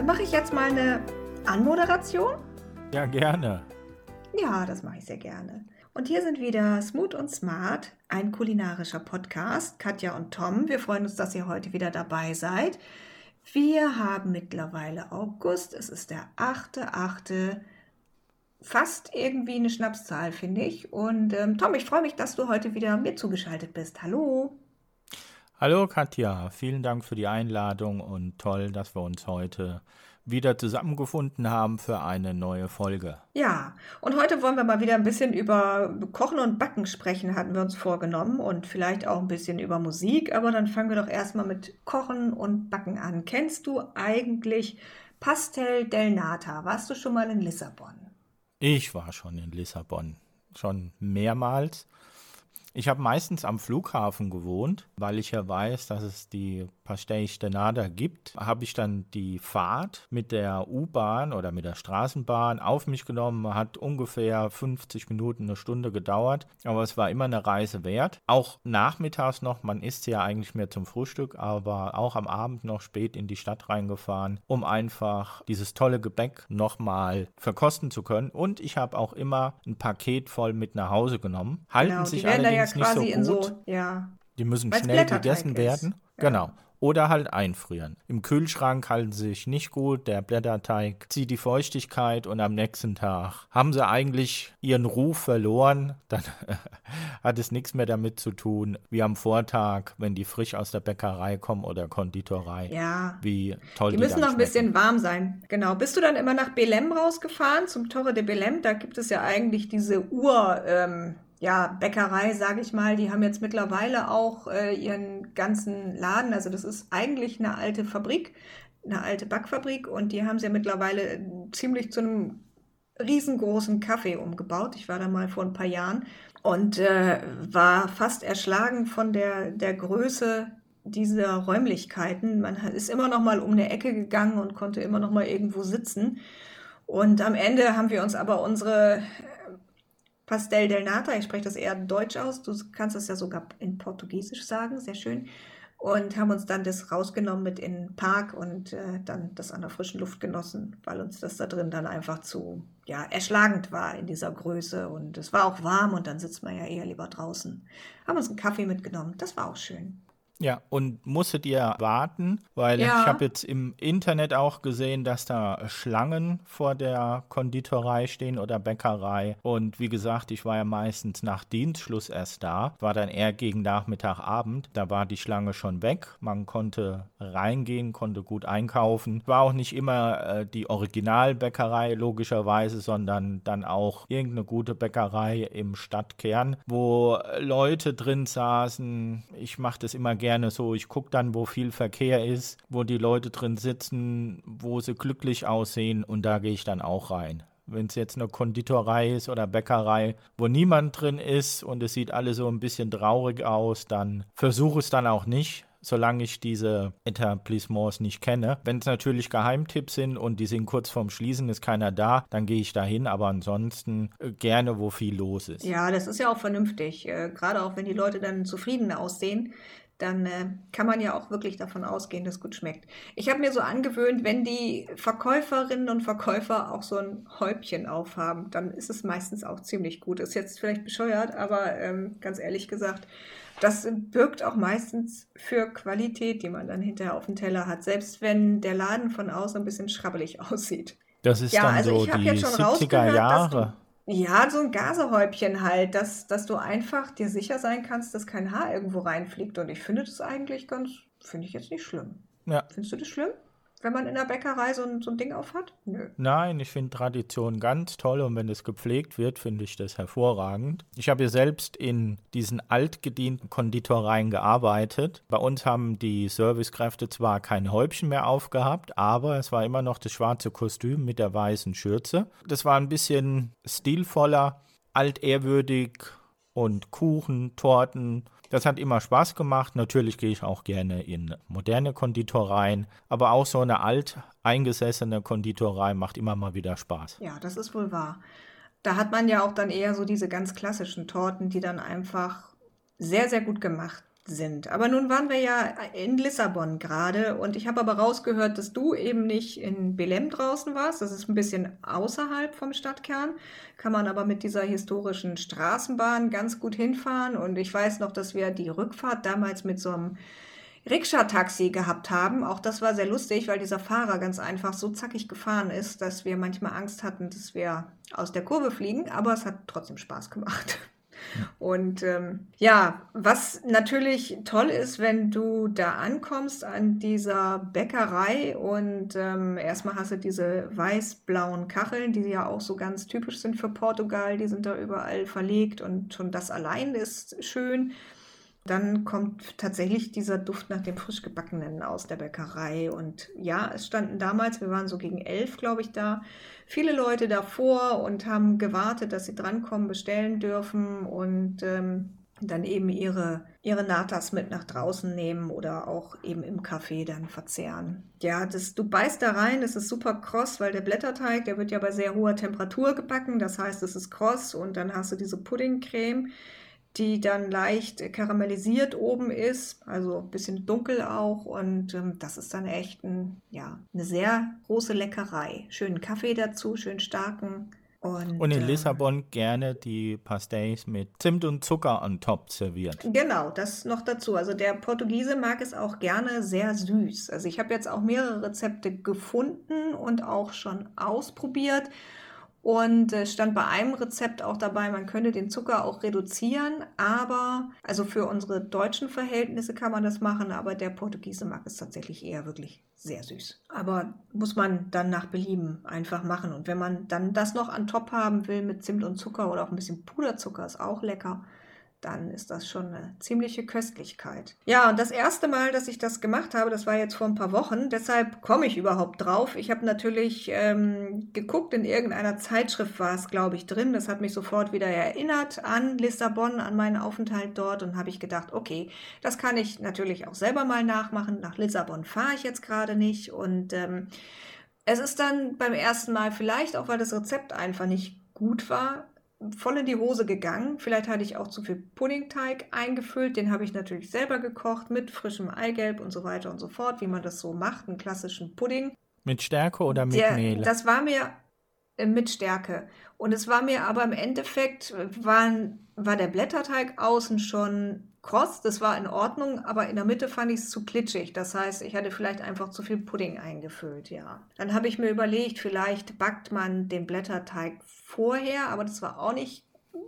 dann mache ich jetzt mal eine Anmoderation. Ja, gerne. Ja, das mache ich sehr gerne. Und hier sind wieder Smooth und Smart, ein kulinarischer Podcast. Katja und Tom, wir freuen uns, dass ihr heute wieder dabei seid. Wir haben mittlerweile August, es ist der 8.8. Fast irgendwie eine Schnapszahl, finde ich. Und ähm, Tom, ich freue mich, dass du heute wieder mir zugeschaltet bist. Hallo. Hallo Katja, vielen Dank für die Einladung und toll, dass wir uns heute wieder zusammengefunden haben für eine neue Folge. Ja, und heute wollen wir mal wieder ein bisschen über Kochen und Backen sprechen, hatten wir uns vorgenommen und vielleicht auch ein bisschen über Musik, aber dann fangen wir doch erstmal mit Kochen und Backen an. Kennst du eigentlich Pastel del Nata? Warst du schon mal in Lissabon? Ich war schon in Lissabon, schon mehrmals. Ich habe meistens am Flughafen gewohnt, weil ich ja weiß, dass es die Pastel Stenada gibt. Habe ich dann die Fahrt mit der U-Bahn oder mit der Straßenbahn auf mich genommen. Hat ungefähr 50 Minuten, eine Stunde gedauert. Aber es war immer eine Reise wert. Auch nachmittags noch, man isst ja eigentlich mehr zum Frühstück, aber auch am Abend noch spät in die Stadt reingefahren, um einfach dieses tolle Gebäck nochmal verkosten zu können. Und ich habe auch immer ein Paket voll mit nach Hause genommen. Halten genau, sich allerdings ja nicht so gut. So, ja. Die müssen Weil's schnell gegessen werden. Ja. Genau. Oder halt einfrieren. Im Kühlschrank halten sie sich nicht gut, der Blätterteig zieht die Feuchtigkeit und am nächsten Tag haben sie eigentlich ihren Ruf verloren. Dann hat es nichts mehr damit zu tun, wie am Vortag, wenn die frisch aus der Bäckerei kommen oder Konditorei. Ja. Wie toll die, die müssen noch ein bisschen warm sein. Genau. Bist du dann immer nach Belem rausgefahren, zum Torre de Belem? Da gibt es ja eigentlich diese Ur- ähm ja, Bäckerei, sage ich mal, die haben jetzt mittlerweile auch äh, ihren ganzen Laden. Also das ist eigentlich eine alte Fabrik, eine alte Backfabrik und die haben sie ja mittlerweile ziemlich zu einem riesengroßen Kaffee umgebaut. Ich war da mal vor ein paar Jahren und äh, war fast erschlagen von der, der Größe dieser Räumlichkeiten. Man ist immer noch mal um eine Ecke gegangen und konnte immer noch mal irgendwo sitzen. Und am Ende haben wir uns aber unsere Pastel del Nata, ich spreche das eher deutsch aus, du kannst das ja sogar in Portugiesisch sagen, sehr schön. Und haben uns dann das rausgenommen mit in den Park und äh, dann das an der frischen Luft genossen, weil uns das da drin dann einfach zu ja, erschlagend war in dieser Größe. Und es war auch warm und dann sitzt man ja eher lieber draußen. Haben uns einen Kaffee mitgenommen, das war auch schön. Ja, und musstet ihr warten? Weil ja. ich habe jetzt im Internet auch gesehen, dass da Schlangen vor der Konditorei stehen oder Bäckerei. Und wie gesagt, ich war ja meistens nach Dienstschluss erst da, war dann eher gegen Nachmittag, Abend. Da war die Schlange schon weg. Man konnte reingehen, konnte gut einkaufen. War auch nicht immer äh, die Originalbäckerei, logischerweise, sondern dann auch irgendeine gute Bäckerei im Stadtkern, wo Leute drin saßen. Ich mache das immer gerne gerne so. Ich gucke dann, wo viel Verkehr ist, wo die Leute drin sitzen, wo sie glücklich aussehen und da gehe ich dann auch rein. Wenn es jetzt eine Konditorei ist oder Bäckerei, wo niemand drin ist und es sieht alles so ein bisschen traurig aus, dann versuche es dann auch nicht solange ich diese Etablissements nicht kenne. Wenn es natürlich Geheimtipps sind und die sind kurz vorm Schließen, ist keiner da, dann gehe ich dahin, aber ansonsten äh, gerne, wo viel los ist. Ja, das ist ja auch vernünftig, äh, gerade auch wenn die Leute dann zufrieden aussehen dann äh, kann man ja auch wirklich davon ausgehen, dass es gut schmeckt. Ich habe mir so angewöhnt, wenn die Verkäuferinnen und Verkäufer auch so ein Häubchen aufhaben, dann ist es meistens auch ziemlich gut. Ist jetzt vielleicht bescheuert, aber ähm, ganz ehrlich gesagt, das birgt auch meistens für Qualität, die man dann hinterher auf dem Teller hat, selbst wenn der Laden von außen ein bisschen schrabbelig aussieht. Das ist ja, dann also so die 70er Jahre. Ja, so ein Gasehäubchen halt, dass, dass du einfach dir sicher sein kannst, dass kein Haar irgendwo reinfliegt. Und ich finde das eigentlich ganz, finde ich jetzt nicht schlimm. Ja. Findest du das schlimm? Wenn man in der Bäckerei so ein, so ein Ding aufhat? Nö. Nein, ich finde Tradition ganz toll und wenn es gepflegt wird, finde ich das hervorragend. Ich habe ja selbst in diesen altgedienten Konditoreien gearbeitet. Bei uns haben die Servicekräfte zwar kein Häubchen mehr aufgehabt, aber es war immer noch das schwarze Kostüm mit der weißen Schürze. Das war ein bisschen stilvoller, altehrwürdig und Kuchen, Torten das hat immer Spaß gemacht. Natürlich gehe ich auch gerne in moderne Konditoreien, aber auch so eine alt eingesessene Konditorei macht immer mal wieder Spaß. Ja, das ist wohl wahr. Da hat man ja auch dann eher so diese ganz klassischen Torten, die dann einfach sehr, sehr gut gemacht sind. Aber nun waren wir ja in Lissabon gerade und ich habe aber rausgehört, dass du eben nicht in Belém draußen warst. Das ist ein bisschen außerhalb vom Stadtkern, kann man aber mit dieser historischen Straßenbahn ganz gut hinfahren. Und ich weiß noch, dass wir die Rückfahrt damals mit so einem Rikscha-Taxi gehabt haben. Auch das war sehr lustig, weil dieser Fahrer ganz einfach so zackig gefahren ist, dass wir manchmal Angst hatten, dass wir aus der Kurve fliegen, aber es hat trotzdem Spaß gemacht. Und ähm, ja, was natürlich toll ist, wenn du da ankommst an dieser Bäckerei und ähm, erstmal hast du diese weiß-blauen Kacheln, die ja auch so ganz typisch sind für Portugal, die sind da überall verlegt und schon das allein ist schön. Dann kommt tatsächlich dieser Duft nach dem frisch gebackenen aus der Bäckerei. Und ja, es standen damals, wir waren so gegen elf, glaube ich, da, viele Leute davor und haben gewartet, dass sie drankommen, bestellen dürfen und ähm, dann eben ihre, ihre Natas mit nach draußen nehmen oder auch eben im Café dann verzehren. Ja, das, du beißt da rein, es ist super kross, weil der Blätterteig, der wird ja bei sehr hoher Temperatur gebacken, das heißt, es ist kross und dann hast du diese Puddingcreme die dann leicht karamellisiert oben ist, also ein bisschen dunkel auch. Und ähm, das ist dann echt ein, ja, eine sehr große Leckerei. Schönen Kaffee dazu, schön starken. Und, und in äh, Lissabon gerne die Pastéis mit Zimt und Zucker on top serviert. Genau, das noch dazu. Also der Portugiese mag es auch gerne sehr süß. Also ich habe jetzt auch mehrere Rezepte gefunden und auch schon ausprobiert. Und es stand bei einem Rezept auch dabei, man könnte den Zucker auch reduzieren, aber, also für unsere deutschen Verhältnisse kann man das machen, aber der Portugiese mag es tatsächlich eher wirklich sehr süß. Aber muss man dann nach Belieben einfach machen. Und wenn man dann das noch an top haben will mit Zimt und Zucker oder auch ein bisschen Puderzucker, ist auch lecker dann ist das schon eine ziemliche Köstlichkeit. Ja, und das erste Mal, dass ich das gemacht habe, das war jetzt vor ein paar Wochen. Deshalb komme ich überhaupt drauf. Ich habe natürlich ähm, geguckt, in irgendeiner Zeitschrift war es, glaube ich, drin. Das hat mich sofort wieder erinnert an Lissabon, an meinen Aufenthalt dort und habe ich gedacht, okay, das kann ich natürlich auch selber mal nachmachen. Nach Lissabon fahre ich jetzt gerade nicht und ähm, es ist dann beim ersten Mal vielleicht auch, weil das Rezept einfach nicht gut war, voll in die Hose gegangen. Vielleicht hatte ich auch zu viel Puddingteig eingefüllt. Den habe ich natürlich selber gekocht mit frischem Eigelb und so weiter und so fort, wie man das so macht, einen klassischen Pudding. Mit Stärke oder mit Der, Mehl? Das war mir äh, mit Stärke. Und es war mir aber im Endeffekt, waren, war der Blätterteig außen schon kross, das war in Ordnung, aber in der Mitte fand ich es zu klitschig. Das heißt, ich hatte vielleicht einfach zu viel Pudding eingefüllt, ja. Dann habe ich mir überlegt, vielleicht backt man den Blätterteig vorher, aber das war auch nicht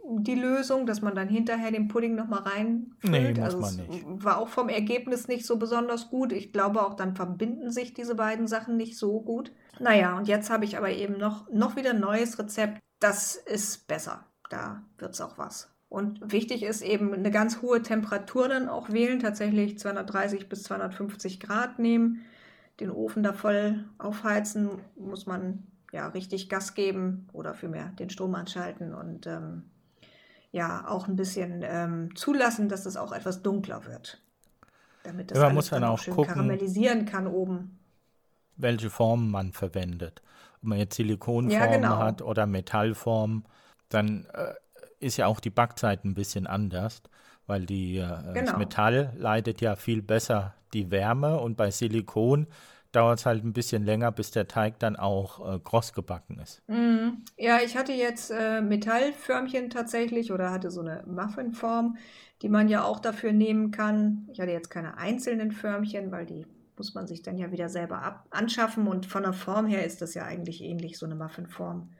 die Lösung, dass man dann hinterher den Pudding nochmal reinfüllt. Nee, muss also man nicht. war auch vom Ergebnis nicht so besonders gut. Ich glaube auch, dann verbinden sich diese beiden Sachen nicht so gut. Naja, und jetzt habe ich aber eben noch, noch wieder ein neues Rezept. Das ist besser. Da wird es auch was. Und wichtig ist eben eine ganz hohe Temperatur dann auch wählen, tatsächlich 230 bis 250 Grad nehmen, den Ofen da voll aufheizen, muss man ja richtig Gas geben oder vielmehr den Strom anschalten und ähm, ja auch ein bisschen ähm, zulassen, dass es auch etwas dunkler wird, damit das ja, man muss dann, auch schön gucken, karamellisieren kann oben. Welche Form man verwendet. Ob man jetzt Silikonform ja, genau. hat oder Metallform, dann äh, ist ja auch die Backzeit ein bisschen anders, weil die, äh, genau. das Metall leitet ja viel besser die Wärme und bei Silikon dauert es halt ein bisschen länger, bis der Teig dann auch äh, kross gebacken ist. Mm. Ja, ich hatte jetzt äh, Metallförmchen tatsächlich oder hatte so eine Muffinform, die man ja auch dafür nehmen kann. Ich hatte jetzt keine einzelnen Förmchen, weil die muss man sich dann ja wieder selber ab anschaffen und von der Form her ist das ja eigentlich ähnlich, so eine Muffinform.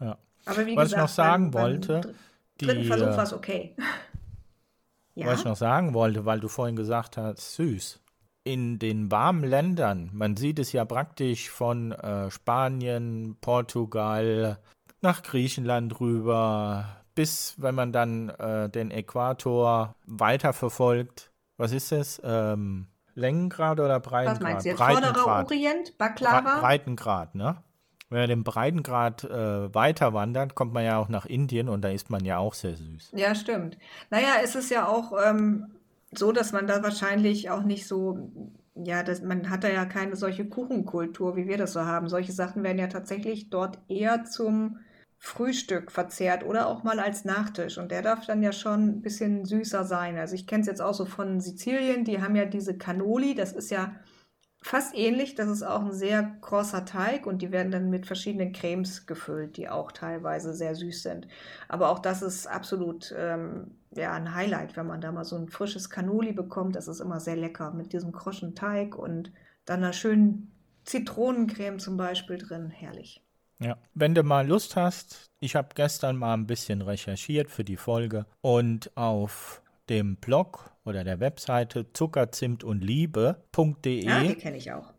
Ja. Aber wie Was gesagt, ich noch sagen beim, wollte, beim die, dritten Versuch war es okay. ja? Was ich noch sagen wollte, weil du vorhin gesagt hast, süß. In den warmen Ländern, man sieht es ja praktisch von äh, Spanien, Portugal, nach Griechenland rüber, bis, wenn man dann äh, den Äquator weiterverfolgt, was ist das? Ähm, Längengrad oder Breitengrad? Was meinst du jetzt? Vorderer Orient, Baklava? Breitengrad, ne? Wenn man den Breitengrad äh, weiter wandert, kommt man ja auch nach Indien und da ist man ja auch sehr süß. Ja, stimmt. Naja, es ist ja auch ähm, so, dass man da wahrscheinlich auch nicht so, ja, das, man hat da ja keine solche Kuchenkultur, wie wir das so haben. Solche Sachen werden ja tatsächlich dort eher zum Frühstück verzehrt oder auch mal als Nachtisch. Und der darf dann ja schon ein bisschen süßer sein. Also ich kenne es jetzt auch so von Sizilien, die haben ja diese Cannoli, das ist ja fast ähnlich. Das ist auch ein sehr krosser Teig und die werden dann mit verschiedenen Cremes gefüllt, die auch teilweise sehr süß sind. Aber auch das ist absolut ähm, ja, ein Highlight, wenn man da mal so ein frisches Cannoli bekommt. Das ist immer sehr lecker mit diesem kroschen Teig und dann einer schönen Zitronencreme zum Beispiel drin. Herrlich. Ja, wenn du mal Lust hast, ich habe gestern mal ein bisschen recherchiert für die Folge und auf dem Blog oder der Webseite zuckerzimt und liebe.de. Ja, die kenne ich auch.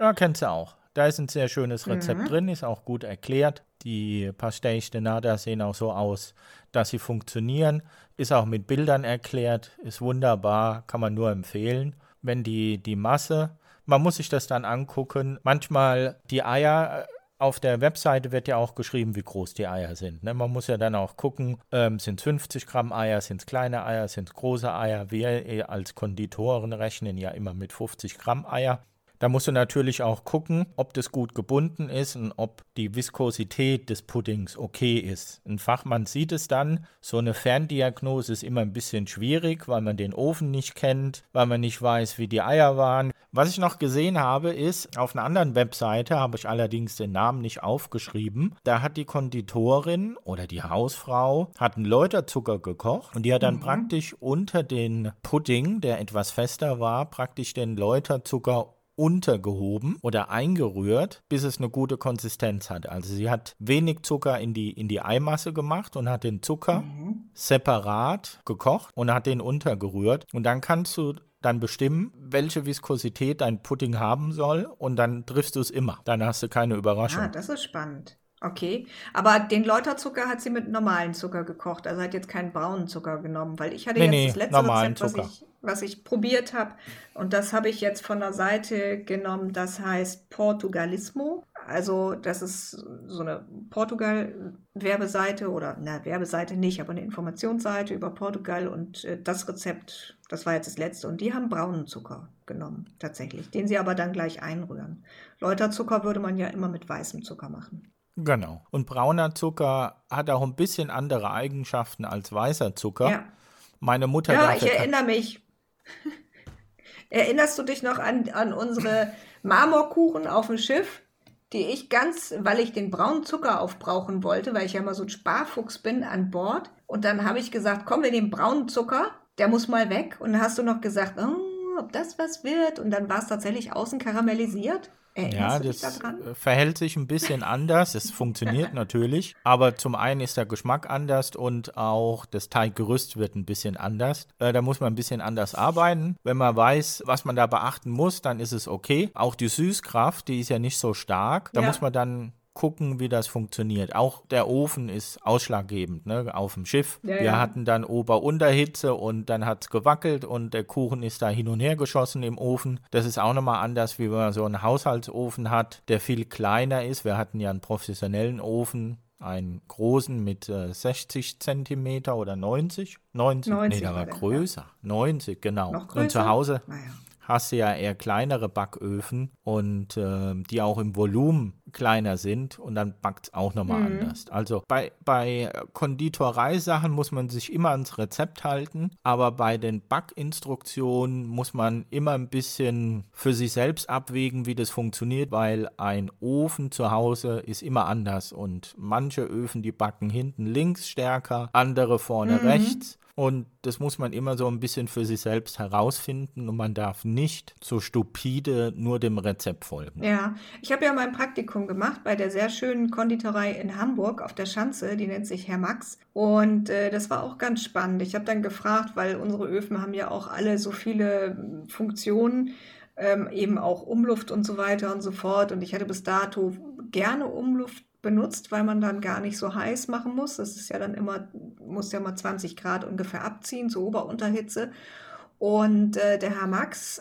Ja, kennst du auch. Da ist ein sehr schönes Rezept mhm. drin, ist auch gut erklärt. Die Pastéis de Nada sehen auch so aus, dass sie funktionieren. Ist auch mit Bildern erklärt, ist wunderbar, kann man nur empfehlen. Wenn die, die Masse, man muss sich das dann angucken. Manchmal die Eier auf der Webseite wird ja auch geschrieben, wie groß die Eier sind. Ne? Man muss ja dann auch gucken, ähm, sind es 50 Gramm Eier, sind es kleine Eier, sind es große Eier. Wir als Konditoren rechnen ja immer mit 50 Gramm Eier. Da musst du natürlich auch gucken, ob das gut gebunden ist und ob die Viskosität des Puddings okay ist. Ein Fachmann sieht es dann. So eine Ferndiagnose ist immer ein bisschen schwierig, weil man den Ofen nicht kennt, weil man nicht weiß, wie die Eier waren. Was ich noch gesehen habe, ist, auf einer anderen Webseite habe ich allerdings den Namen nicht aufgeschrieben. Da hat die Konditorin oder die Hausfrau hat einen Läuterzucker gekocht und die hat dann mhm. praktisch unter den Pudding, der etwas fester war, praktisch den Läuterzucker untergehoben oder eingerührt, bis es eine gute Konsistenz hat. Also sie hat wenig Zucker in die, in die Eimasse gemacht und hat den Zucker mhm. separat gekocht und hat den untergerührt. Und dann kannst du dann bestimmen, welche Viskosität dein Pudding haben soll und dann triffst du es immer. Dann hast du keine Überraschung. Ah, das ist spannend. Okay, aber den Läuterzucker hat sie mit normalen Zucker gekocht, also hat jetzt keinen braunen Zucker genommen, weil ich hatte nee, jetzt nee, das letzte Rezept, was ich, was ich probiert habe und das habe ich jetzt von der Seite genommen, das heißt Portugalismo. Also das ist so eine Portugal-Werbeseite oder na Werbeseite nicht, aber eine Informationsseite über Portugal und äh, das Rezept, das war jetzt das letzte und die haben braunen Zucker genommen tatsächlich, den sie aber dann gleich einrühren. Läuterzucker würde man ja immer mit weißem Zucker machen. Genau. Und brauner Zucker hat auch ein bisschen andere Eigenschaften als weißer Zucker. Ja. Meine Mutter. Ja, ich erinnere mich. Erinnerst du dich noch an, an unsere Marmorkuchen auf dem Schiff, die ich ganz, weil ich den braunen Zucker aufbrauchen wollte, weil ich ja immer so ein Sparfuchs bin an Bord. Und dann habe ich gesagt, komm, wir nehmen braunen Zucker, der muss mal weg. Und dann hast du noch gesagt, oh, ob das was wird. Und dann war es tatsächlich außen karamellisiert. Erinnerst ja, das da äh, verhält sich ein bisschen anders. Es funktioniert natürlich, aber zum einen ist der Geschmack anders und auch das Teiggerüst wird ein bisschen anders. Äh, da muss man ein bisschen anders arbeiten. Wenn man weiß, was man da beachten muss, dann ist es okay. Auch die Süßkraft, die ist ja nicht so stark. Da ja. muss man dann gucken, wie das funktioniert. Auch der Ofen ist ausschlaggebend ne, auf dem Schiff. Ja, Wir ja. hatten dann Ober-Unterhitze und dann hat es gewackelt und der Kuchen ist da hin und her geschossen im Ofen. Das ist auch nochmal anders, wie wenn man so einen Haushaltsofen hat, der viel kleiner ist. Wir hatten ja einen professionellen Ofen, einen großen mit äh, 60 Zentimeter oder 90? 90? 90 nee, der war größer. Ja. 90, genau. Noch größer? Und zu Hause. Naja hast du ja eher kleinere Backöfen und äh, die auch im Volumen kleiner sind und dann backt es auch nochmal mhm. anders. Also bei, bei Konditoreisachen muss man sich immer ans Rezept halten, aber bei den Backinstruktionen muss man immer ein bisschen für sich selbst abwägen, wie das funktioniert, weil ein Ofen zu Hause ist immer anders und manche Öfen, die backen hinten links stärker, andere vorne mhm. rechts. Und das muss man immer so ein bisschen für sich selbst herausfinden und man darf nicht so stupide nur dem Rezept folgen. Ja, ich habe ja mein Praktikum gemacht bei der sehr schönen Konditorei in Hamburg auf der Schanze, die nennt sich Herr Max. Und äh, das war auch ganz spannend. Ich habe dann gefragt, weil unsere Öfen haben ja auch alle so viele Funktionen. Ähm, eben auch Umluft und so weiter und so fort. Und ich hatte bis dato gerne Umluft benutzt, weil man dann gar nicht so heiß machen muss. Das ist ja dann immer, muss ja mal 20 Grad ungefähr abziehen, so Ober-Unterhitze. Und äh, der Herr Max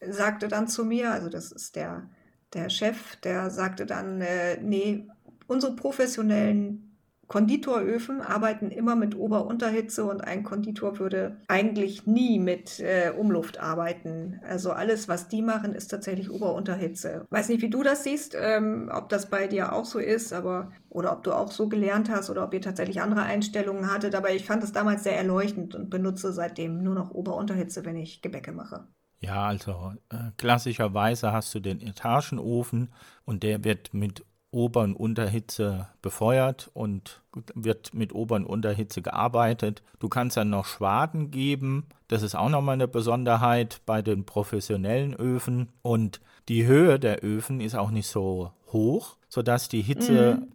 äh, sagte dann zu mir, also das ist der, der Chef, der sagte dann, äh, nee, unsere professionellen Konditoröfen arbeiten immer mit Ober-Unterhitze und ein Konditor würde eigentlich nie mit äh, Umluft arbeiten. Also alles, was die machen, ist tatsächlich Ober-Unterhitze. Weiß nicht, wie du das siehst, ähm, ob das bei dir auch so ist, aber oder ob du auch so gelernt hast oder ob ihr tatsächlich andere Einstellungen hattet. Aber ich fand es damals sehr erleuchtend und benutze seitdem nur noch Ober-Unterhitze, wenn ich Gebäcke mache. Ja, also äh, klassischerweise hast du den Etagenofen und der wird mit Ober- und Unterhitze befeuert und wird mit Ober- und Unterhitze gearbeitet. Du kannst dann noch Schwaden geben. Das ist auch nochmal eine Besonderheit bei den professionellen Öfen. Und die Höhe der Öfen ist auch nicht so hoch, sodass die Hitze mhm.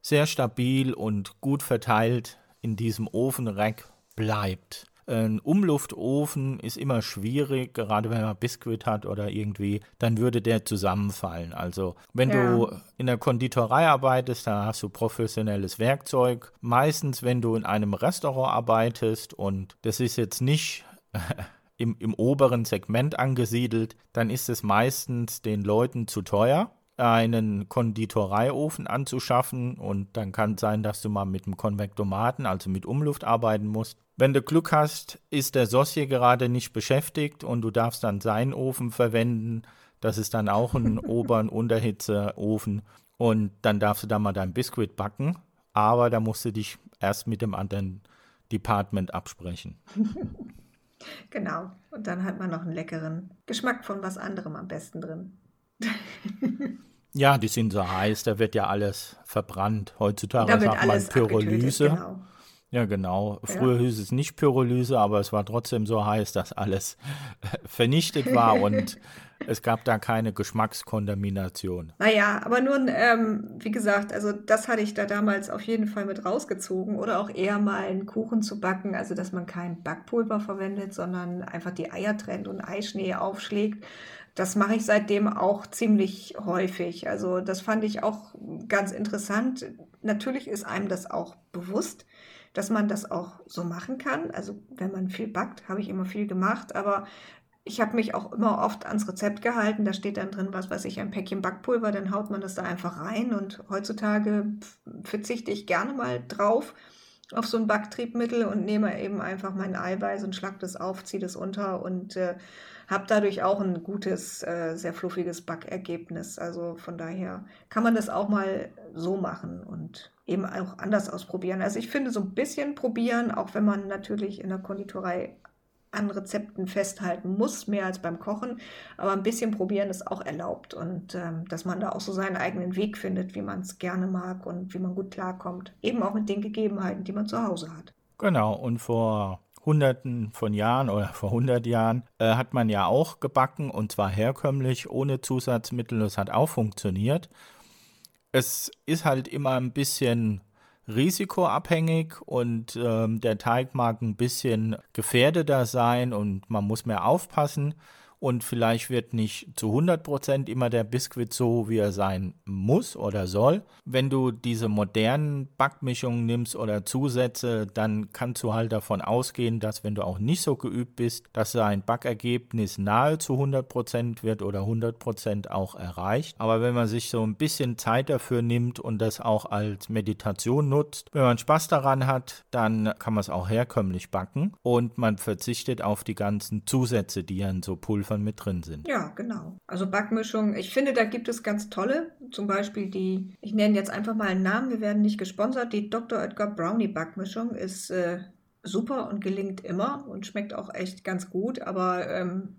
sehr stabil und gut verteilt in diesem Ofenreck bleibt. Ein Umluftofen ist immer schwierig, gerade wenn man Biskuit hat oder irgendwie, dann würde der zusammenfallen. Also wenn ja. du in der Konditorei arbeitest, da hast du professionelles Werkzeug. Meistens, wenn du in einem Restaurant arbeitest und das ist jetzt nicht im, im oberen Segment angesiedelt, dann ist es meistens den Leuten zu teuer einen Konditoreiofen anzuschaffen und dann kann es sein, dass du mal mit einem Konvektomaten, also mit Umluft arbeiten musst. Wenn du Glück hast, ist der Saucier gerade nicht beschäftigt und du darfst dann seinen Ofen verwenden. Das ist dann auch ein Ober- und Unterhitzeofen und dann darfst du da mal dein Biskuit backen, aber da musst du dich erst mit dem anderen Department absprechen. Genau. Und dann hat man noch einen leckeren Geschmack von was anderem am besten drin. ja, die sind so heiß, da wird ja alles verbrannt. Heutzutage sagt man Pyrolyse. Genau. Ja, genau. Früher ja. hieß es nicht Pyrolyse, aber es war trotzdem so heiß, dass alles vernichtet war und es gab da keine Geschmackskontamination. Naja, aber nun, ähm, wie gesagt, also das hatte ich da damals auf jeden Fall mit rausgezogen oder auch eher mal einen Kuchen zu backen, also dass man kein Backpulver verwendet, sondern einfach die Eier trennt und Eischnee aufschlägt das mache ich seitdem auch ziemlich häufig. Also das fand ich auch ganz interessant. Natürlich ist einem das auch bewusst, dass man das auch so machen kann. Also wenn man viel backt, habe ich immer viel gemacht, aber ich habe mich auch immer oft ans Rezept gehalten. Da steht dann drin, was weiß ich, ein Päckchen Backpulver, dann haut man das da einfach rein. Und heutzutage verzichte ich gerne mal drauf auf so ein Backtriebmittel und nehme eben einfach mein Eiweiß und schlag das auf, ziehe das unter und äh, habe dadurch auch ein gutes, äh, sehr fluffiges Backergebnis. Also von daher kann man das auch mal so machen und eben auch anders ausprobieren. Also ich finde so ein bisschen probieren, auch wenn man natürlich in der Konditorei an Rezepten festhalten muss, mehr als beim Kochen. Aber ein bisschen probieren ist auch erlaubt und ähm, dass man da auch so seinen eigenen Weg findet, wie man es gerne mag und wie man gut klarkommt. Eben auch mit den Gegebenheiten, die man zu Hause hat. Genau, und vor Hunderten von Jahren oder vor 100 Jahren äh, hat man ja auch gebacken und zwar herkömmlich, ohne Zusatzmittel. Das hat auch funktioniert. Es ist halt immer ein bisschen risikoabhängig und ähm, der Teig mag ein bisschen gefährdeter sein und man muss mehr aufpassen und vielleicht wird nicht zu 100% immer der Biskuit so, wie er sein muss oder soll. Wenn du diese modernen Backmischungen nimmst oder Zusätze, dann kannst du halt davon ausgehen, dass wenn du auch nicht so geübt bist, dass dein Backergebnis nahezu 100% wird oder 100% auch erreicht. Aber wenn man sich so ein bisschen Zeit dafür nimmt und das auch als Meditation nutzt, wenn man Spaß daran hat, dann kann man es auch herkömmlich backen und man verzichtet auf die ganzen Zusätze, die ja in so Pulver Pulvern mit drin sind. Ja, genau. Also Backmischungen, ich finde, da gibt es ganz tolle. Zum Beispiel die, ich nenne jetzt einfach mal einen Namen, wir werden nicht gesponsert. Die Dr. Edgar Brownie Backmischung ist äh, super und gelingt immer und schmeckt auch echt ganz gut. Aber ähm,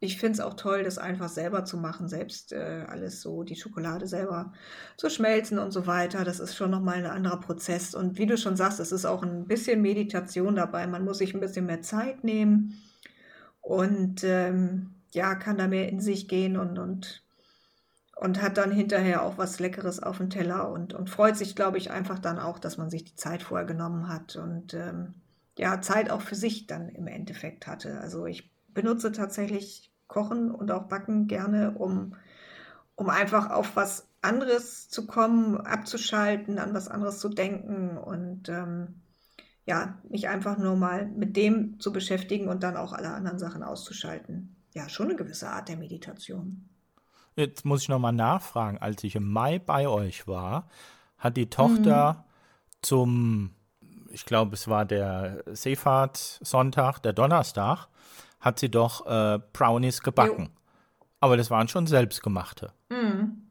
ich finde es auch toll, das einfach selber zu machen, selbst äh, alles so, die Schokolade selber zu schmelzen und so weiter. Das ist schon nochmal ein anderer Prozess. Und wie du schon sagst, es ist auch ein bisschen Meditation dabei. Man muss sich ein bisschen mehr Zeit nehmen und ähm, ja, kann da mehr in sich gehen und, und, und hat dann hinterher auch was Leckeres auf dem Teller und, und freut sich, glaube ich, einfach dann auch, dass man sich die Zeit vorher genommen hat und ähm, ja, Zeit auch für sich dann im Endeffekt hatte. Also ich benutze tatsächlich Kochen und auch Backen gerne, um, um einfach auf was anderes zu kommen, abzuschalten, an was anderes zu denken und ähm, ja, mich einfach nur mal mit dem zu beschäftigen und dann auch alle anderen Sachen auszuschalten. Ja, schon eine gewisse Art der Meditation. Jetzt muss ich nochmal nachfragen. Als ich im Mai bei euch war, hat die Tochter mhm. zum, ich glaube, es war der Seefahrtssonntag, der Donnerstag, hat sie doch äh, Brownies gebacken. Jo. Aber das waren schon selbstgemachte. Mhm.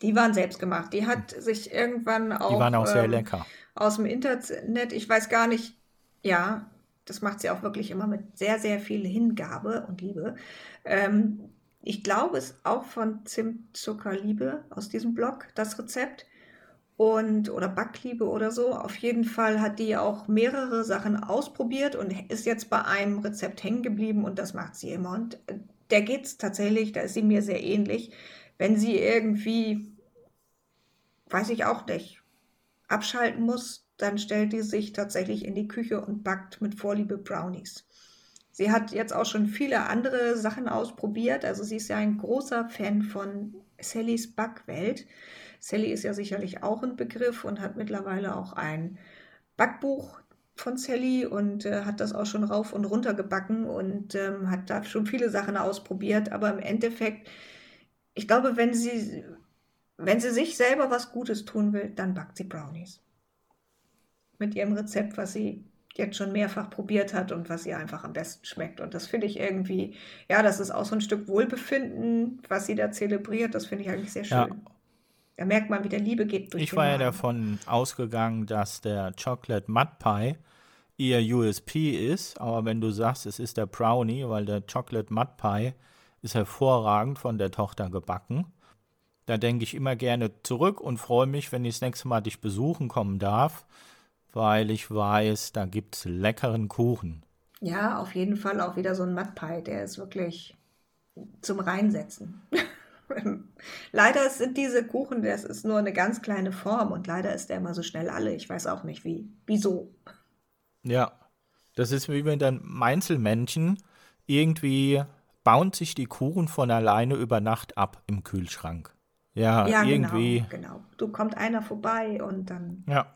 Die waren selbstgemacht. Die hat sich irgendwann auch. Die waren auch sehr ähm, lecker. Aus dem Internet, ich weiß gar nicht, ja, das macht sie auch wirklich immer mit sehr, sehr viel Hingabe und Liebe. Ähm, ich glaube, es ist auch von Zimtzuckerliebe aus diesem Blog, das Rezept. Und, oder Backliebe oder so. Auf jeden Fall hat die auch mehrere Sachen ausprobiert und ist jetzt bei einem Rezept hängen geblieben und das macht sie immer. Und äh, der geht es tatsächlich, da ist sie mir sehr ähnlich. Wenn sie irgendwie, weiß ich auch nicht, abschalten muss, dann stellt die sich tatsächlich in die Küche und backt mit Vorliebe Brownies. Sie hat jetzt auch schon viele andere Sachen ausprobiert. Also sie ist ja ein großer Fan von Sallys Backwelt. Sally ist ja sicherlich auch ein Begriff und hat mittlerweile auch ein Backbuch von Sally und äh, hat das auch schon rauf und runter gebacken und ähm, hat da schon viele Sachen ausprobiert. Aber im Endeffekt, ich glaube, wenn sie, wenn sie sich selber was Gutes tun will, dann backt sie Brownies. Mit ihrem Rezept, was sie jetzt schon mehrfach probiert hat und was ihr einfach am besten schmeckt. Und das finde ich irgendwie, ja, das ist auch so ein Stück Wohlbefinden, was sie da zelebriert. Das finde ich eigentlich sehr schön. Ja. Da merkt man, wie der Liebe geht durch Ich war ja davon ausgegangen, dass der Chocolate Mud Pie ihr USP ist, aber wenn du sagst, es ist der Brownie, weil der Chocolate Mud Pie ist hervorragend von der Tochter gebacken, da denke ich immer gerne zurück und freue mich, wenn ich das nächste Mal dich besuchen kommen darf weil ich weiß, da gibt es leckeren Kuchen. Ja, auf jeden Fall auch wieder so ein Mattpie, der ist wirklich zum Reinsetzen. leider sind diese Kuchen, das ist nur eine ganz kleine Form und leider ist der immer so schnell alle. Ich weiß auch nicht wie. Wieso? Ja, das ist wie mit den Meinzelmännchen. Irgendwie bauen sich die Kuchen von alleine über Nacht ab im Kühlschrank. Ja, ja genau, irgendwie. Genau, genau. Du kommt einer vorbei und dann. Ja.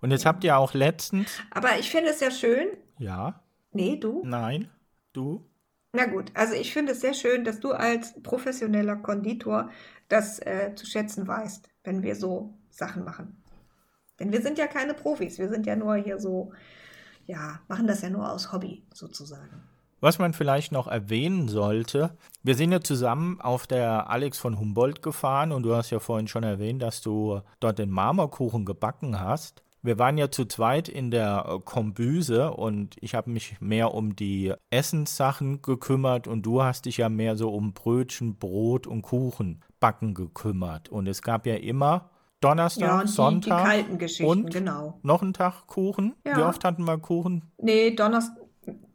Und jetzt habt ihr auch letztens. Aber ich finde es ja schön. Ja. Nee, du? Nein, du. Na gut, also ich finde es sehr schön, dass du als professioneller Konditor das äh, zu schätzen weißt, wenn wir so Sachen machen. Denn wir sind ja keine Profis, wir sind ja nur hier so, ja, machen das ja nur aus Hobby sozusagen. Was man vielleicht noch erwähnen sollte, wir sind ja zusammen auf der Alex von Humboldt gefahren und du hast ja vorhin schon erwähnt, dass du dort den Marmorkuchen gebacken hast. Wir waren ja zu zweit in der äh, Kombüse und ich habe mich mehr um die Essenssachen gekümmert und du hast dich ja mehr so um Brötchen, Brot und Kuchen backen gekümmert. Und es gab ja immer Donnerstag, ja, und Sonntag die, die kalten Geschichten, und genau. noch einen Tag Kuchen. Ja. Wie oft hatten wir Kuchen? Nee, Donnerstag,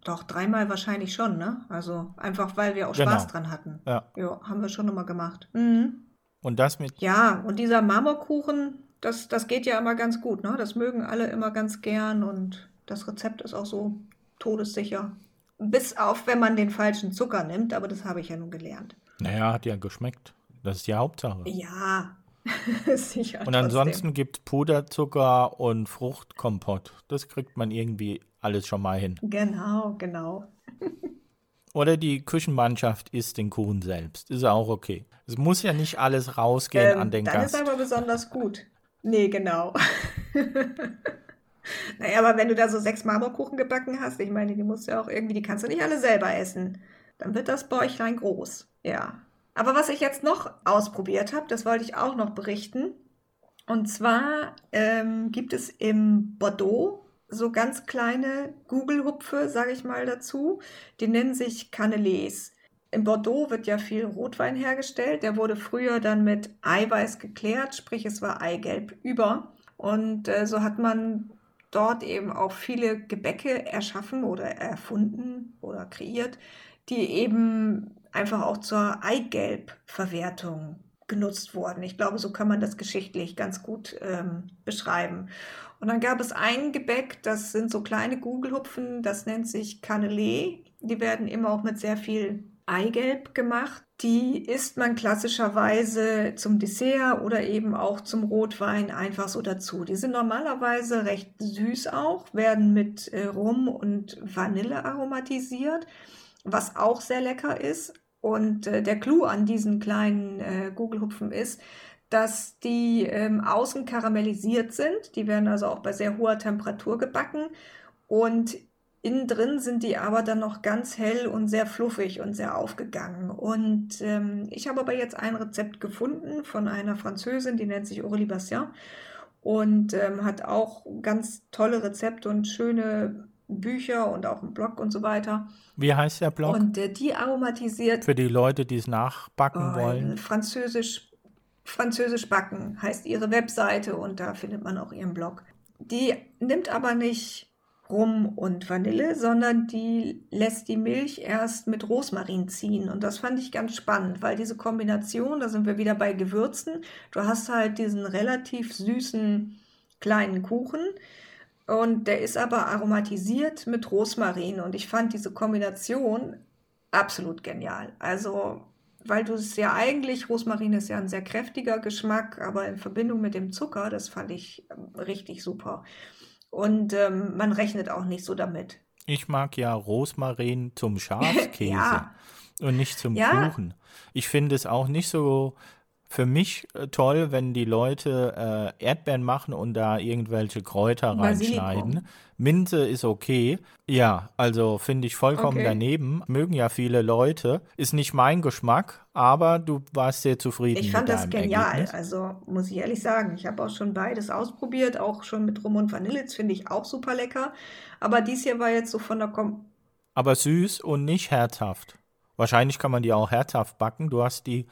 doch dreimal wahrscheinlich schon, ne? Also einfach, weil wir auch genau. Spaß dran hatten. Ja. ja, haben wir schon immer gemacht. Mhm. Und das mit. Ja, und dieser Marmorkuchen, das, das geht ja immer ganz gut. Ne? Das mögen alle immer ganz gern und das Rezept ist auch so todessicher. Bis auf, wenn man den falschen Zucker nimmt, aber das habe ich ja nun gelernt. Naja, hat ja geschmeckt. Das ist die Hauptsache. Ja, sicher. Und ansonsten gibt es Puderzucker und Fruchtkompott. Das kriegt man irgendwie alles schon mal hin. Genau, genau. Oder die Küchenmannschaft isst den Kuchen selbst. Ist auch okay. Es muss ja nicht alles rausgehen ähm, an den dann Gast. Das ist aber besonders gut. Nee, genau. naja, aber wenn du da so sechs Marmorkuchen gebacken hast, ich meine, die musst du ja auch irgendwie, die kannst du nicht alle selber essen. Dann wird das Bäuchlein groß. Ja. Aber was ich jetzt noch ausprobiert habe, das wollte ich auch noch berichten. Und zwar ähm, gibt es im Bordeaux so ganz kleine Gugelhupfe, sage ich mal dazu. Die nennen sich Cannelés. In Bordeaux wird ja viel Rotwein hergestellt. Der wurde früher dann mit Eiweiß geklärt, sprich es war Eigelb über. Und äh, so hat man dort eben auch viele Gebäcke erschaffen oder erfunden oder kreiert, die eben einfach auch zur Eigelbverwertung genutzt wurden. Ich glaube, so kann man das geschichtlich ganz gut ähm, beschreiben. Und dann gab es ein Gebäck, das sind so kleine Gugelhupfen, das nennt sich Cannelé. Die werden immer auch mit sehr viel Eigelb gemacht. Die isst man klassischerweise zum Dessert oder eben auch zum Rotwein einfach so dazu. Die sind normalerweise recht süß auch, werden mit äh, Rum und Vanille aromatisiert, was auch sehr lecker ist. Und äh, der Clou an diesen kleinen äh, Gugelhupfen ist, dass die ähm, außen karamellisiert sind. Die werden also auch bei sehr hoher Temperatur gebacken. Und innen drin sind die aber dann noch ganz hell und sehr fluffig und sehr aufgegangen. Und ähm, ich habe aber jetzt ein Rezept gefunden von einer Französin, die nennt sich Aurélie Bastien und ähm, hat auch ganz tolle Rezepte und schöne Bücher und auch einen Blog und so weiter. Wie heißt der Blog? Und äh, die aromatisiert. Für die Leute, die es nachbacken oh, wollen. Französisch, Französisch backen heißt ihre Webseite und da findet man auch ihren Blog. Die nimmt aber nicht Rum und Vanille, sondern die lässt die Milch erst mit Rosmarin ziehen. Und das fand ich ganz spannend, weil diese Kombination, da sind wir wieder bei Gewürzen, du hast halt diesen relativ süßen kleinen Kuchen und der ist aber aromatisiert mit Rosmarin und ich fand diese Kombination absolut genial. Also, weil du es ja eigentlich, Rosmarin ist ja ein sehr kräftiger Geschmack, aber in Verbindung mit dem Zucker, das fand ich ähm, richtig super. Und ähm, man rechnet auch nicht so damit. Ich mag ja Rosmarin zum Schafskäse ja. und nicht zum ja. Kuchen. Ich finde es auch nicht so für mich äh, toll, wenn die Leute äh, Erdbeeren machen und da irgendwelche Kräuter reinschneiden. Minze ist okay. Ja, also finde ich vollkommen okay. daneben. Mögen ja viele Leute. Ist nicht mein Geschmack, aber du warst sehr zufrieden. Ich fand das genial. Ergebnis. Also muss ich ehrlich sagen, ich habe auch schon beides ausprobiert, auch schon mit Rum und Vanille. Finde ich auch super lecker. Aber dies hier war jetzt so von der Kom Aber süß und nicht herzhaft. Wahrscheinlich kann man die auch herzhaft backen. Du hast die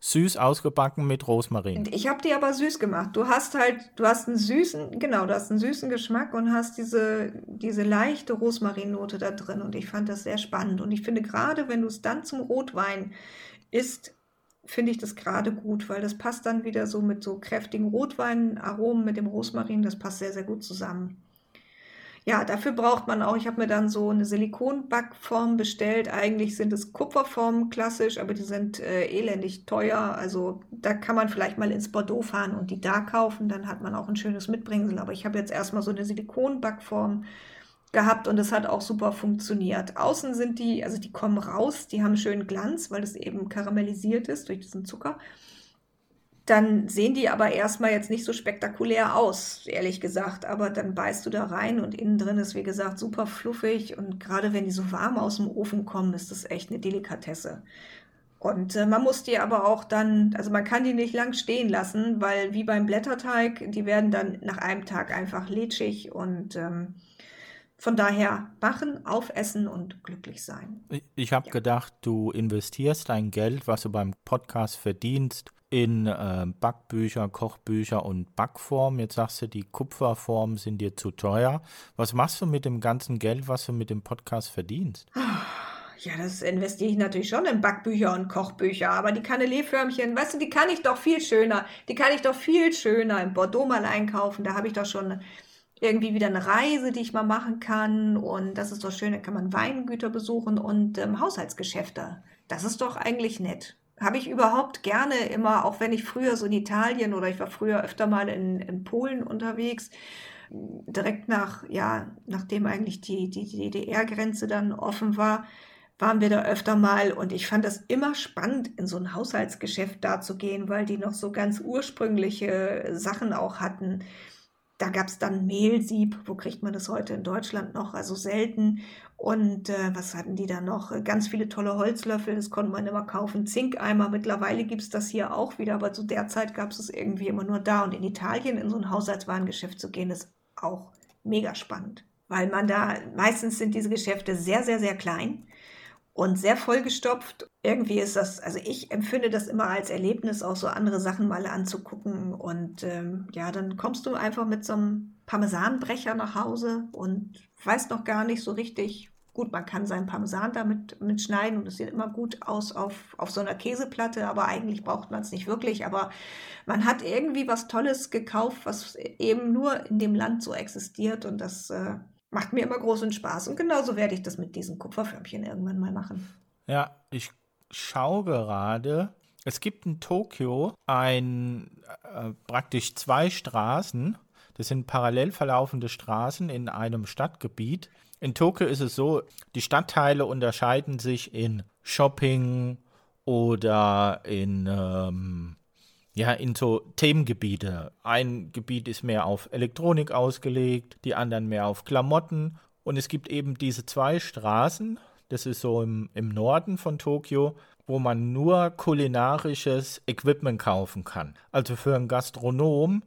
süß ausgebacken mit Rosmarin. Ich habe die aber süß gemacht. Du hast halt, du hast einen süßen, genau, du hast einen süßen Geschmack und hast diese, diese leichte Rosmarinnote da drin. Und ich fand das sehr spannend. Und ich finde gerade, wenn du es dann zum Rotwein isst, finde ich das gerade gut, weil das passt dann wieder so mit so kräftigen Rotweinaromen mit dem Rosmarin. Das passt sehr, sehr gut zusammen. Ja, dafür braucht man auch, ich habe mir dann so eine Silikonbackform bestellt. Eigentlich sind es Kupferformen klassisch, aber die sind äh, elendig teuer. Also da kann man vielleicht mal ins Bordeaux fahren und die da kaufen. Dann hat man auch ein schönes Mitbringsel. Aber ich habe jetzt erstmal so eine Silikonbackform gehabt und das hat auch super funktioniert. Außen sind die, also die kommen raus, die haben schönen Glanz, weil es eben karamellisiert ist durch diesen Zucker dann sehen die aber erstmal jetzt nicht so spektakulär aus, ehrlich gesagt. Aber dann beißt du da rein und innen drin ist, wie gesagt, super fluffig. Und gerade wenn die so warm aus dem Ofen kommen, ist das echt eine Delikatesse. Und äh, man muss die aber auch dann, also man kann die nicht lang stehen lassen, weil wie beim Blätterteig, die werden dann nach einem Tag einfach lätschig und ähm, von daher machen, aufessen und glücklich sein. Ich, ich habe ja. gedacht, du investierst dein Geld, was du beim Podcast verdienst, in äh, Backbücher, Kochbücher und Backform. Jetzt sagst du, die Kupferformen sind dir zu teuer. Was machst du mit dem ganzen Geld, was du mit dem Podcast verdienst? Ja, das investiere ich natürlich schon in Backbücher und Kochbücher, aber die Kanelé-Förmchen, weißt du, die kann ich doch viel schöner, die kann ich doch viel schöner in Bordeaux mal einkaufen. Da habe ich doch schon irgendwie wieder eine Reise, die ich mal machen kann. Und das ist doch schön, da kann man Weingüter besuchen und ähm, Haushaltsgeschäfte. Das ist doch eigentlich nett habe ich überhaupt gerne immer, auch wenn ich früher so in Italien oder ich war früher öfter mal in, in Polen unterwegs, direkt nach, ja, nachdem eigentlich die, die, DDR-Grenze dann offen war, waren wir da öfter mal und ich fand das immer spannend, in so ein Haushaltsgeschäft da zu gehen, weil die noch so ganz ursprüngliche Sachen auch hatten. Da gab es dann Mehlsieb, wo kriegt man das heute in Deutschland noch? Also selten. Und äh, was hatten die da noch? Ganz viele tolle Holzlöffel, das konnte man immer kaufen. Zinkeimer, mittlerweile gibt es das hier auch wieder, aber zu der Zeit gab es es irgendwie immer nur da. Und in Italien in so ein Haushaltswarengeschäft zu gehen, ist auch mega spannend. Weil man da, meistens sind diese Geschäfte sehr, sehr, sehr klein und sehr vollgestopft. Irgendwie ist das, also ich empfinde das immer als Erlebnis, auch so andere Sachen mal anzugucken. Und ähm, ja, dann kommst du einfach mit so einem Parmesanbrecher nach Hause und weißt noch gar nicht so richtig. Gut, man kann seinen Parmesan damit mitschneiden und es sieht immer gut aus auf, auf so einer Käseplatte, aber eigentlich braucht man es nicht wirklich. Aber man hat irgendwie was Tolles gekauft, was eben nur in dem Land so existiert und das äh, macht mir immer großen Spaß. Und genauso werde ich das mit diesen Kupferförmchen irgendwann mal machen. Ja, ich schaue gerade. Es gibt in Tokio ein äh, praktisch zwei Straßen. Das sind parallel verlaufende Straßen in einem Stadtgebiet. In Tokio ist es so, die Stadtteile unterscheiden sich in Shopping oder in ähm, ja, in so Themengebiete. Ein Gebiet ist mehr auf Elektronik ausgelegt, die anderen mehr auf Klamotten. Und es gibt eben diese zwei Straßen, das ist so im, im Norden von Tokio, wo man nur kulinarisches Equipment kaufen kann. Also für einen Gastronom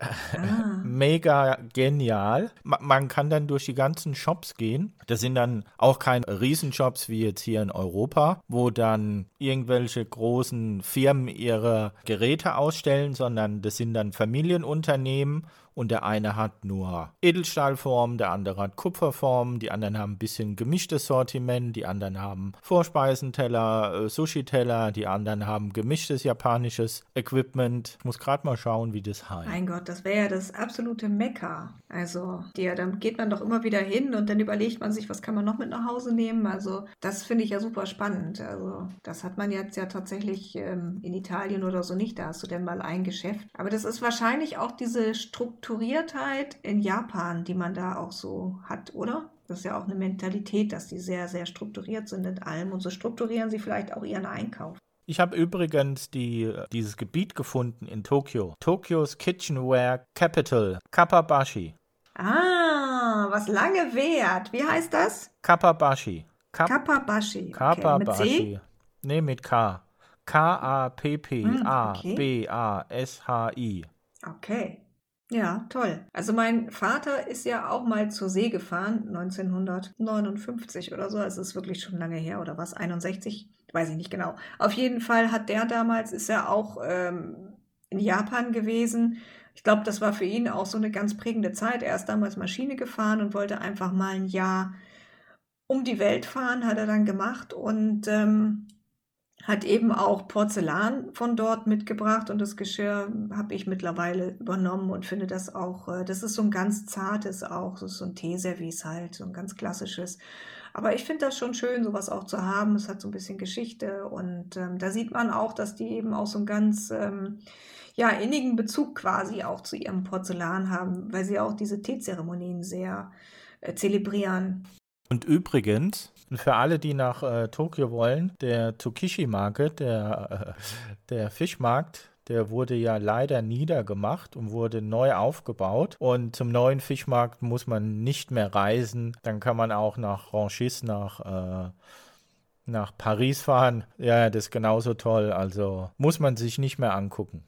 Ah. Mega genial. Man kann dann durch die ganzen Shops gehen. Das sind dann auch keine Riesenshops wie jetzt hier in Europa, wo dann irgendwelche großen Firmen ihre Geräte ausstellen, sondern das sind dann Familienunternehmen und der eine hat nur Edelstahlformen, der andere hat Kupferformen, die anderen haben ein bisschen gemischtes Sortiment, die anderen haben Vorspeisenteller, äh, Sushi-Teller, die anderen haben gemischtes japanisches Equipment. Ich muss gerade mal schauen, wie das heißt. Mein Gott, das wäre ja das absolute Mekka. Also, ja, dann geht man doch immer wieder hin und dann überlegt man sich, was kann man noch mit nach Hause nehmen. Also, das finde ich ja super spannend. Also, das hat man jetzt ja tatsächlich ähm, in Italien oder so nicht. Da hast du denn mal ein Geschäft. Aber das ist wahrscheinlich auch diese Struktur Strukturiertheit in Japan, die man da auch so hat, oder? Das ist ja auch eine Mentalität, dass die sehr, sehr strukturiert sind in allem und so strukturieren sie vielleicht auch ihren Einkauf. Ich habe übrigens die, dieses Gebiet gefunden in Tokio. Tokios Kitchenware Capital, Kappabashi. Ah, was lange währt. Wie heißt das? Kappabashi. Kap. Kappabashi. Okay. Nee, mit K. K-A-P-P-A-B-A-S-H-I. Okay. Ja, toll. Also mein Vater ist ja auch mal zur See gefahren, 1959 oder so. Also es ist wirklich schon lange her oder was, 61, weiß ich nicht genau. Auf jeden Fall hat der damals, ist er auch ähm, in Japan gewesen. Ich glaube, das war für ihn auch so eine ganz prägende Zeit. Er ist damals Maschine gefahren und wollte einfach mal ein Jahr um die Welt fahren, hat er dann gemacht und ähm, hat eben auch Porzellan von dort mitgebracht und das Geschirr habe ich mittlerweile übernommen und finde das auch, äh, das ist so ein ganz zartes auch, so ein Teeservice halt, so ein ganz klassisches. Aber ich finde das schon schön, sowas auch zu haben. Es hat so ein bisschen Geschichte und ähm, da sieht man auch, dass die eben auch so einen ganz ähm, ja, innigen Bezug quasi auch zu ihrem Porzellan haben, weil sie auch diese Teezeremonien sehr äh, zelebrieren. Und übrigens, für alle, die nach äh, Tokio wollen, der Tsukishi Market, der, äh, der Fischmarkt, der wurde ja leider niedergemacht und wurde neu aufgebaut. Und zum neuen Fischmarkt muss man nicht mehr reisen. Dann kann man auch nach Ranchis, nach, äh, nach Paris fahren. Ja, das ist genauso toll. Also muss man sich nicht mehr angucken.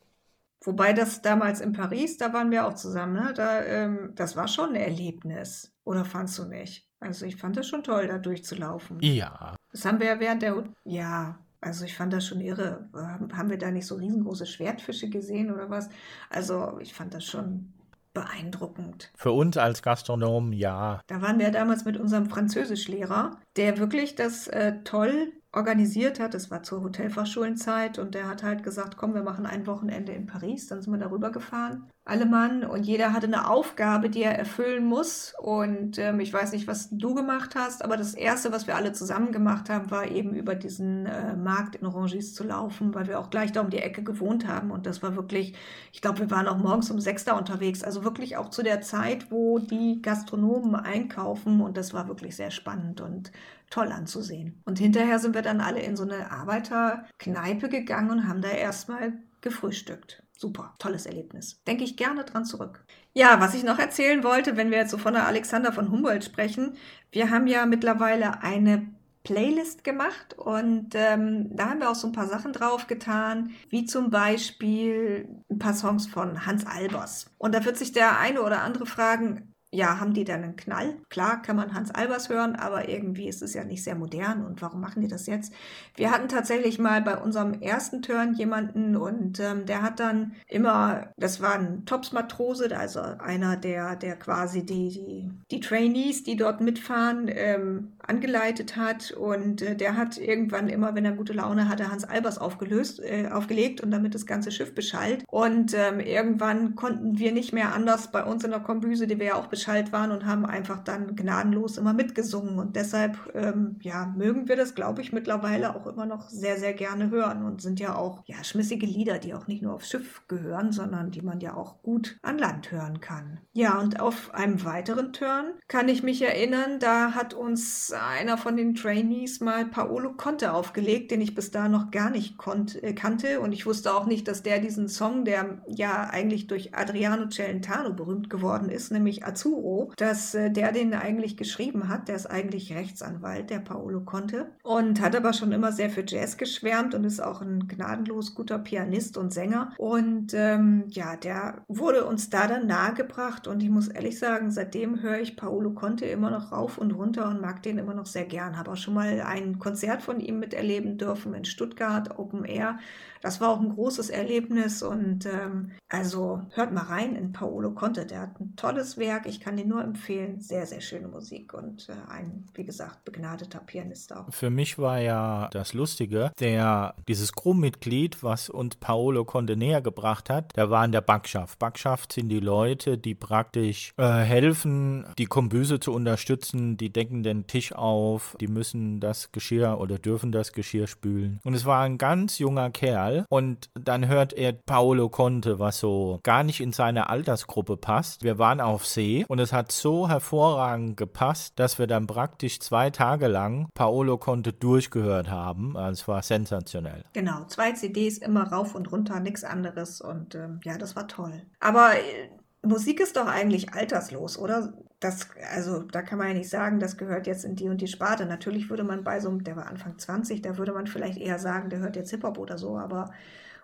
Wobei das damals in Paris, da waren wir auch zusammen, ne? da, ähm, das war schon ein Erlebnis. Oder fandst du nicht? Also ich fand das schon toll, da durchzulaufen. Ja. Das haben wir ja während der, ja, also ich fand das schon irre. Haben wir da nicht so riesengroße Schwertfische gesehen oder was? Also ich fand das schon beeindruckend. Für uns als Gastronomen ja. Da waren wir damals mit unserem Französischlehrer, der wirklich das äh, toll organisiert hat. Das war zur Hotelfachschulenzeit und der hat halt gesagt, komm, wir machen ein Wochenende in Paris. Dann sind wir darüber gefahren, alle Mann. Und jeder hatte eine Aufgabe, die er erfüllen muss. Und ähm, ich weiß nicht, was du gemacht hast, aber das Erste, was wir alle zusammen gemacht haben, war eben über diesen äh, Markt in Rangis zu laufen, weil wir auch gleich da um die Ecke gewohnt haben. Und das war wirklich, ich glaube, wir waren auch morgens um sechs da unterwegs. Also wirklich auch zu der Zeit, wo die Gastronomen einkaufen. Und das war wirklich sehr spannend und toll anzusehen. Und hinterher sind wir dann alle in so eine Arbeiterkneipe gegangen und haben da erstmal gefrühstückt. Super, tolles Erlebnis. Denke ich gerne dran zurück. Ja, was ich noch erzählen wollte, wenn wir jetzt so von der Alexander von Humboldt sprechen, wir haben ja mittlerweile eine Playlist gemacht und ähm, da haben wir auch so ein paar Sachen drauf getan, wie zum Beispiel ein paar Songs von Hans Albers. Und da wird sich der eine oder andere fragen, ja, haben die dann einen Knall? Klar kann man Hans Albers hören, aber irgendwie ist es ja nicht sehr modern. Und warum machen die das jetzt? Wir hatten tatsächlich mal bei unserem ersten Turn jemanden und ähm, der hat dann immer, das war ein Tops-Matrose, also einer, der, der quasi die, die, die Trainees, die dort mitfahren, ähm, angeleitet hat. Und äh, der hat irgendwann immer, wenn er gute Laune hatte, Hans Albers aufgelöst, äh, aufgelegt und damit das ganze Schiff beschallt. Und ähm, irgendwann konnten wir nicht mehr anders bei uns in der Kombüse, die wir ja auch beschallt beschallt waren und haben einfach dann gnadenlos immer mitgesungen. Und deshalb, ähm, ja, mögen wir das, glaube ich, mittlerweile auch immer noch sehr, sehr gerne hören und sind ja auch, ja, schmissige Lieder, die auch nicht nur aufs Schiff gehören, sondern die man ja auch gut an Land hören kann. Ja, und auf einem weiteren Turn kann ich mich erinnern, da hat uns einer von den Trainees mal Paolo Conte aufgelegt, den ich bis da noch gar nicht äh, kannte und ich wusste auch nicht, dass der diesen Song, der ja eigentlich durch Adriano Celentano berühmt geworden ist, nämlich Azzurro, dass äh, der den eigentlich geschrieben hat. Der ist eigentlich Rechtsanwalt, der Paolo Conte. Und hat aber schon immer sehr für Jazz geschwärmt und ist auch ein gnadenlos guter Pianist und Sänger. Und ähm, ja, der wurde uns da dann nahegebracht. Und ich muss ehrlich sagen, seitdem höre ich Paolo Conte immer noch rauf und runter und mag den immer noch sehr gern. Habe auch schon mal ein Konzert von ihm miterleben dürfen in Stuttgart, Open Air. Das war auch ein großes Erlebnis und ähm, also hört mal rein in Paolo Conte. Der hat ein tolles Werk. Ich kann dir nur empfehlen. Sehr, sehr schöne Musik und äh, ein, wie gesagt, begnadeter Pianist auch. Für mich war ja das Lustige, der dieses Crewmitglied, was uns Paolo Conte näher gebracht hat, der war in der Backschaft. Backschaft sind die Leute, die praktisch äh, helfen, die Kombüse zu unterstützen. Die decken den Tisch auf, die müssen das Geschirr oder dürfen das Geschirr spülen. Und es war ein ganz junger Kerl Mal und dann hört er Paolo Conte, was so gar nicht in seine Altersgruppe passt. Wir waren auf See und es hat so hervorragend gepasst, dass wir dann praktisch zwei Tage lang Paolo Conte durchgehört haben. Es war sensationell. Genau, zwei CDs immer rauf und runter, nichts anderes und ähm, ja, das war toll. Aber äh, Musik ist doch eigentlich alterslos, oder? Das, also da kann man ja nicht sagen, das gehört jetzt in die und die Sparte. Natürlich würde man bei so einem, der war Anfang 20, da würde man vielleicht eher sagen, der hört jetzt Hip-Hop oder so, aber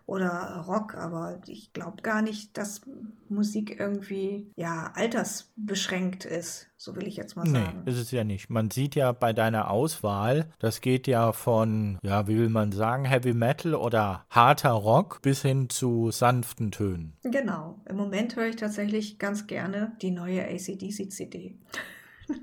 oder Rock, aber ich glaube gar nicht, dass Musik irgendwie ja altersbeschränkt ist, so will ich jetzt mal sagen. Nee, ist es ja nicht. Man sieht ja bei deiner Auswahl, das geht ja von, ja, wie will man sagen, Heavy Metal oder harter Rock bis hin zu sanften Tönen. Genau. Im Moment höre ich tatsächlich ganz gerne die neue ACDC CD.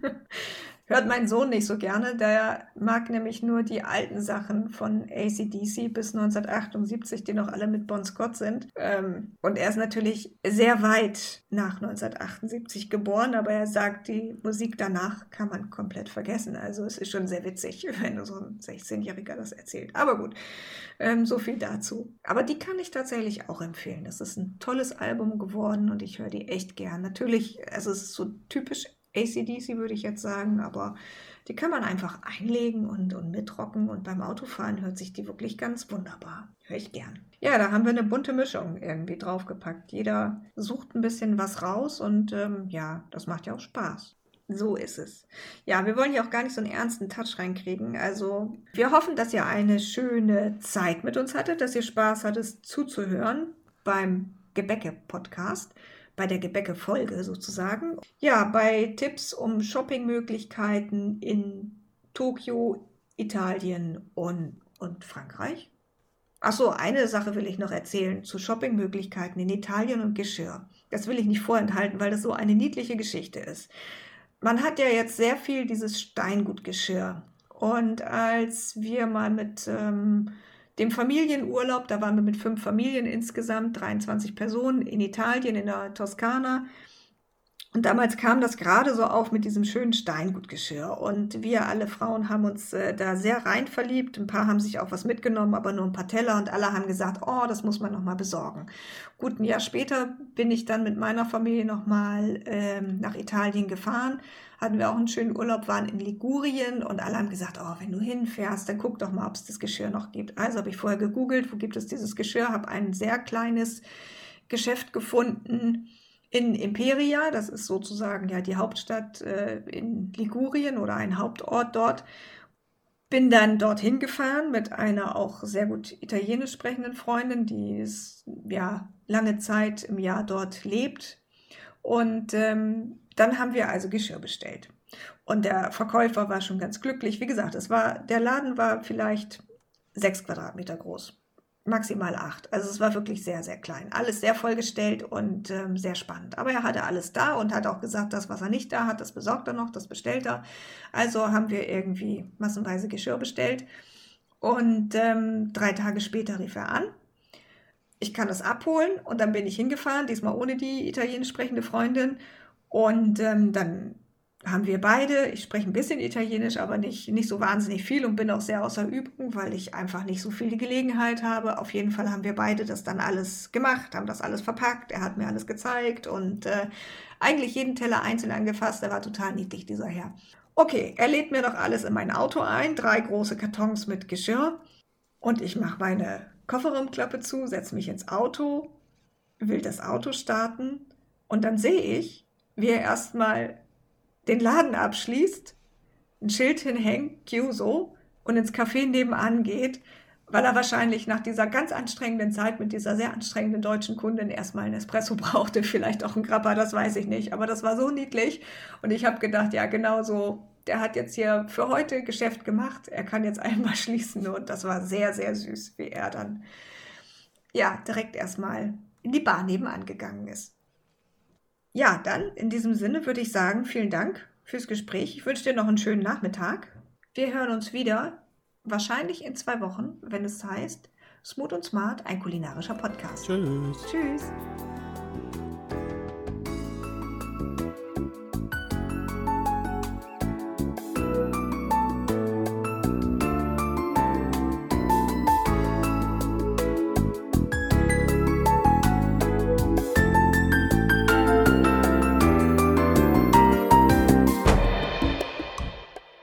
Hört mein Sohn nicht so gerne, der mag nämlich nur die alten Sachen von ACDC bis 1978, die noch alle mit Bon Scott sind. Ähm, und er ist natürlich sehr weit nach 1978 geboren, aber er sagt, die Musik danach kann man komplett vergessen. Also es ist schon sehr witzig, wenn so ein 16-Jähriger das erzählt. Aber gut, ähm, so viel dazu. Aber die kann ich tatsächlich auch empfehlen. Das ist ein tolles Album geworden und ich höre die echt gern. Natürlich, also es ist so typisch ACDC würde ich jetzt sagen, aber die kann man einfach einlegen und, und mitrocken und beim Autofahren hört sich die wirklich ganz wunderbar. Höre ich gern. Ja, da haben wir eine bunte Mischung irgendwie draufgepackt. Jeder sucht ein bisschen was raus und ähm, ja, das macht ja auch Spaß. So ist es. Ja, wir wollen hier auch gar nicht so einen ernsten Touch reinkriegen. Also, wir hoffen, dass ihr eine schöne Zeit mit uns hattet, dass ihr Spaß hattet zuzuhören beim Gebäcke-Podcast bei der Gebäcke-Folge sozusagen. Ja, bei Tipps um Shoppingmöglichkeiten in Tokio, Italien und, und Frankreich. Achso, eine Sache will ich noch erzählen zu Shoppingmöglichkeiten in Italien und Geschirr. Das will ich nicht vorenthalten, weil das so eine niedliche Geschichte ist. Man hat ja jetzt sehr viel dieses Steingutgeschirr. Und als wir mal mit ähm, dem Familienurlaub. Da waren wir mit fünf Familien insgesamt, 23 Personen in Italien, in der Toskana. Und damals kam das gerade so auf mit diesem schönen Steingutgeschirr. Und wir alle Frauen haben uns äh, da sehr rein verliebt. Ein paar haben sich auch was mitgenommen, aber nur ein paar Teller. Und alle haben gesagt, oh, das muss man nochmal besorgen. Gut, ein Jahr später bin ich dann mit meiner Familie nochmal ähm, nach Italien gefahren hatten wir auch einen schönen Urlaub, waren in Ligurien und alle haben gesagt, oh, wenn du hinfährst, dann guck doch mal, ob es das Geschirr noch gibt. Also habe ich vorher gegoogelt, wo gibt es dieses Geschirr, habe ein sehr kleines Geschäft gefunden in Imperia, das ist sozusagen ja die Hauptstadt äh, in Ligurien oder ein Hauptort dort. Bin dann dorthin gefahren mit einer auch sehr gut italienisch sprechenden Freundin, die ist, ja lange Zeit im Jahr dort lebt. Und ähm, dann haben wir also Geschirr bestellt. Und der Verkäufer war schon ganz glücklich. Wie gesagt, es war, der Laden war vielleicht sechs Quadratmeter groß. Maximal acht. Also es war wirklich sehr, sehr klein. Alles sehr vollgestellt und ähm, sehr spannend. Aber er hatte alles da und hat auch gesagt, das, was er nicht da hat, das besorgt er noch, das bestellt er. Also haben wir irgendwie massenweise Geschirr bestellt. Und ähm, drei Tage später rief er an. Ich kann das abholen und dann bin ich hingefahren, diesmal ohne die italienisch sprechende Freundin Und ähm, dann haben wir beide, ich spreche ein bisschen Italienisch, aber nicht, nicht so wahnsinnig viel und bin auch sehr außer Übung, weil ich einfach nicht so viel die Gelegenheit habe. Auf jeden Fall haben wir beide das dann alles gemacht, haben das alles verpackt, er hat mir alles gezeigt und äh, eigentlich jeden Teller einzeln angefasst. Der war total niedlich, dieser Herr. Okay, er lädt mir doch alles in mein Auto ein, drei große Kartons mit Geschirr und ich mache meine Kofferraumklappe zu, setze mich ins Auto, will das Auto starten und dann sehe ich, wie er erstmal den Laden abschließt, ein Schild hinhängt, Kyuso, und ins Café nebenan geht, weil er wahrscheinlich nach dieser ganz anstrengenden Zeit mit dieser sehr anstrengenden deutschen Kundin erstmal einen Espresso brauchte, vielleicht auch einen Grappa, das weiß ich nicht. Aber das war so niedlich und ich habe gedacht, ja, genau so, der hat jetzt hier für heute Geschäft gemacht, er kann jetzt einmal schließen und das war sehr, sehr süß, wie er dann ja direkt erstmal in die Bar nebenan gegangen ist. Ja, dann in diesem Sinne würde ich sagen, vielen Dank fürs Gespräch. Ich wünsche dir noch einen schönen Nachmittag. Wir hören uns wieder, wahrscheinlich in zwei Wochen, wenn es heißt Smooth und Smart, ein kulinarischer Podcast. Tschüss. Tschüss.